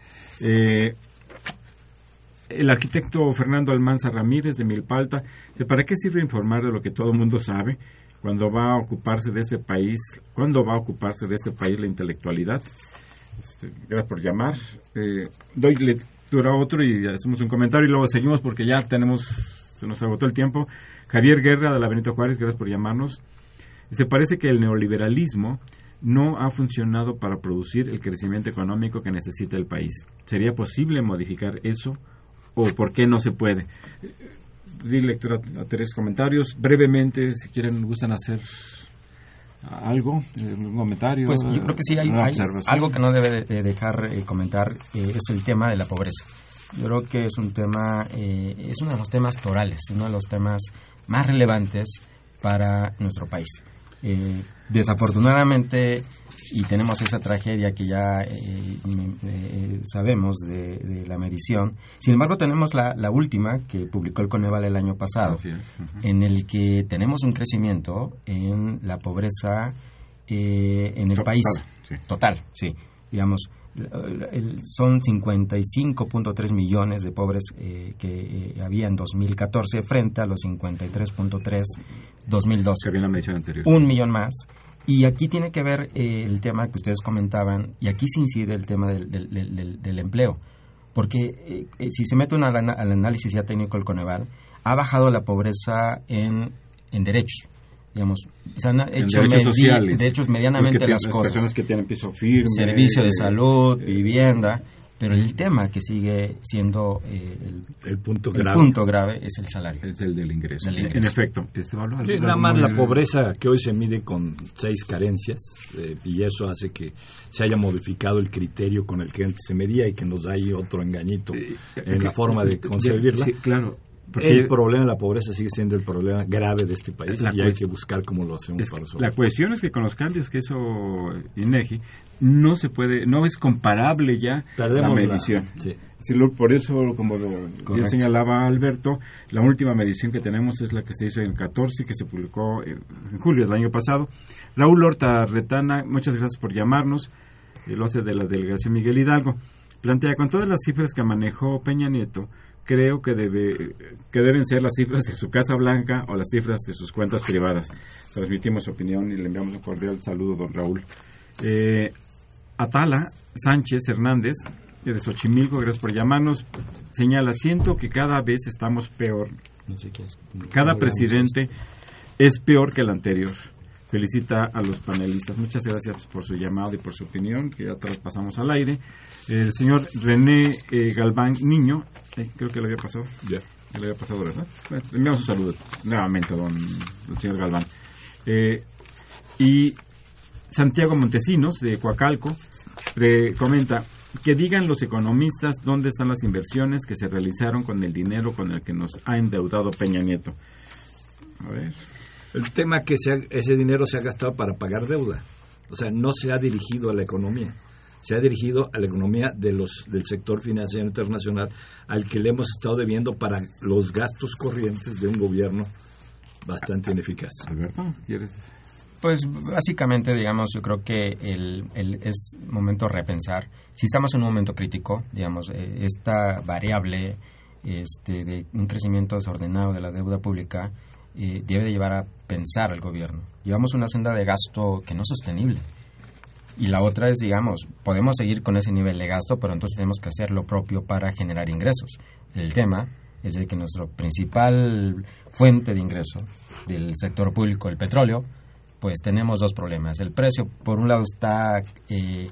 el arquitecto Fernando Almanza Ramírez de Milpalta, ¿para qué sirve informar de lo que todo el mundo sabe cuando va a ocuparse de este país? ¿Cuándo va a ocuparse de este país la intelectualidad? Este, gracias por llamar. lectura otro y hacemos un comentario y luego seguimos porque ya tenemos se nos agotó el tiempo. Javier Guerra de la Benito Juárez, gracias por llamarnos. Se parece que el neoliberalismo no ha funcionado para producir el crecimiento económico que necesita el país. ¿Sería posible modificar eso o por qué no se puede? Di lectura a tres comentarios. Brevemente, si quieren, gustan hacer algo, un comentario. Pues yo creo que sí hay, algo que no debe de dejar eh, comentar, eh, es el tema de la pobreza. Yo creo que es un tema, eh, es uno de los temas torales, uno de los temas más relevantes para nuestro país. Eh, desafortunadamente, y tenemos esa tragedia que ya eh, eh, sabemos de, la medición, sin embargo tenemos la, última que publicó el Coneval el año pasado, en el que tenemos un crecimiento en la pobreza en el país. total, sí, digamos, son 55.3 millones de pobres eh, que eh, había en 2014 frente a los 53.3 2012. había la medición anterior. Un millón más. Y aquí tiene que ver eh, el tema que ustedes comentaban, y aquí se incide el tema del, del, empleo. Porque si se mete al, al análisis ya técnico del Coneval, ha bajado la pobreza en, en derechos digamos, se han hecho de hechos medianamente las cosas. Personas que tienen piso firme, servicio de salud, vivienda, pero el tema que sigue siendo eh, el, punto, el grave. punto grave es el salario. Es el del ingreso. En efecto. Este nada más la pobreza que hoy se mide con seis carencias eh, y eso hace que se haya modificado el criterio con el que antes se medía y que nos da ahí otro engañito en la forma de concebirla. Sí, claro el problema de la pobreza sigue siendo el problema grave de este país y hay que buscar cómo lo hacemos para La cuestión es que con los cambios que hizo INEGI no se puede, no es comparable ya la medición. por eso, como ya señalaba Alberto, la última medición que tenemos es la que se hizo en el 14, que se publicó en julio del año pasado. Raúl Horta Retana, muchas gracias por llamarnos, el hace de la delegación Miguel Hidalgo. Plantea con todas las cifras que manejó Peña Nieto, creo que, debe, que deben ser las cifras de su Casa Blanca o las cifras de sus cuentas privadas. Transmitimos su opinión y le enviamos un cordial saludo, don Raúl. Eh, Atala Sánchez Hernández, de Xochimilco, gracias por llamarnos, señala, siento que cada vez estamos peor. Cada presidente es peor que el anterior. Felicita a los panelistas. Muchas gracias por su llamado y por su opinión, que ya traspasamos al aire. El señor René eh, Galván Niño, eh, creo que le había pasado. Ya. Le había pasado, ¿verdad? Le enviamos un saludo nuevamente, don, el señor Galván. Eh, y Santiago Montesinos, de Coacalco, comenta que digan los economistas dónde están las inversiones que se realizaron con el dinero con el que nos ha endeudado Peña Nieto. A ver. El tema que ese dinero se ha gastado para pagar deuda. O sea, no se ha dirigido a la economía se ha dirigido a la economía de los, del sector financiero internacional al que le hemos estado debiendo para los gastos corrientes de un gobierno bastante ineficaz. Alberto, ¿quieres? Pues básicamente, digamos, yo creo que el, es momento de repensar. Si estamos en un momento crítico, digamos, eh, esta variable este, de un crecimiento desordenado de la deuda pública eh, debe de llevar a pensar al gobierno. Llevamos una senda de gasto que no es sostenible. Y la otra es, digamos, podemos seguir con ese nivel de gasto, pero entonces tenemos que hacer lo propio para generar ingresos. El tema es de que nuestra principal fuente de ingreso del sector público, el petróleo, pues tenemos dos problemas. El precio, por un lado, está eh,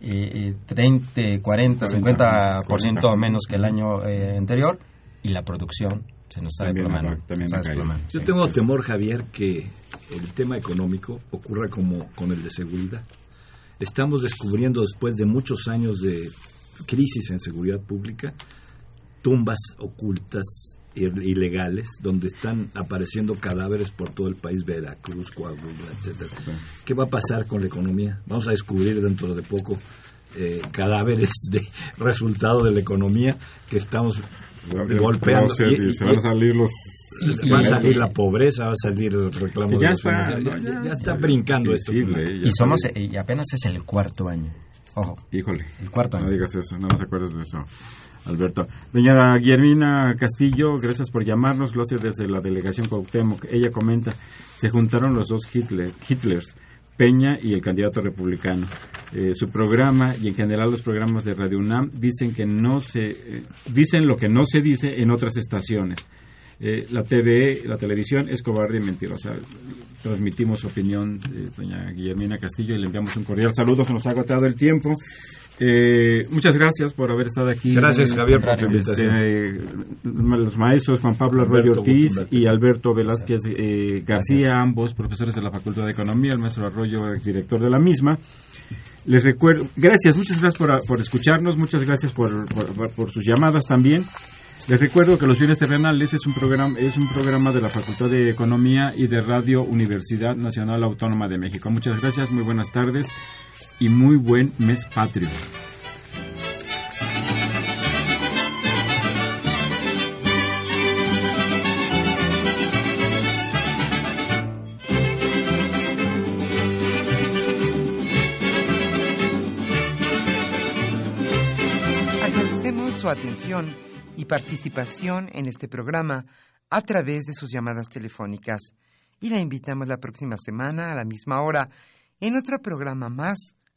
eh, 30, 40, 50% menos que el año eh, anterior y la producción se nos está desplomando. Yo tengo temor, Javier, que el tema económico ocurra como con el de seguridad estamos descubriendo después de muchos años de crisis en seguridad pública tumbas ocultas ilegales donde están apareciendo cadáveres por todo el país, Veracruz, Coahuila, etcétera. ¿Qué va a pasar con la economía? Vamos a descubrir dentro de poco eh, cadáveres de resultado de la economía que estamos golpeando. y, se van a salir los va a salir la pobreza, va a salir el reclamo ya de está, ya, está brincando esto. y somos y apenas es el cuarto año. Ojo. Híjole. El cuarto año. No digas eso, no nos acuerdas de eso. Alberto. Doña Guillermina Castillo, gracias por llamarnos, lo hace desde la delegación Cuauhtémoc. Ella comenta, se juntaron los dos Hitler, Hitlers, Peña y el candidato republicano. Eh, su programa y en general los programas de Radio UNAM dicen que no se eh, dicen lo que no se dice en otras estaciones Eh, la TV, la televisión es cobarde y mentirosa. Transmitimos opinión de doña Guillermina Castillo y le enviamos un cordial saludo, se nos ha agotado el tiempo. Eh, muchas gracias por haber estado aquí. Gracias, Javier, por tu invitación. Este, los maestros Juan Pablo Arroyo Ortiz y Alberto Velázquez eh, García, ambos profesores de la Facultad de Economía, el maestro Arroyo, director de la misma. Les recuerdo, gracias, muchas gracias por, por escucharnos, muchas gracias por, por, por sus llamadas también. Les recuerdo que Los Bienes Terrenales es un programa es un programa de la Facultad de Economía y de Radio Universidad Nacional Autónoma de México. Muchas gracias, muy buenas tardes y muy buen mes patrio. Agradecemos su atención y participación en este programa a través de sus llamadas telefónicas y la invitamos la próxima semana a la misma hora en otro programa más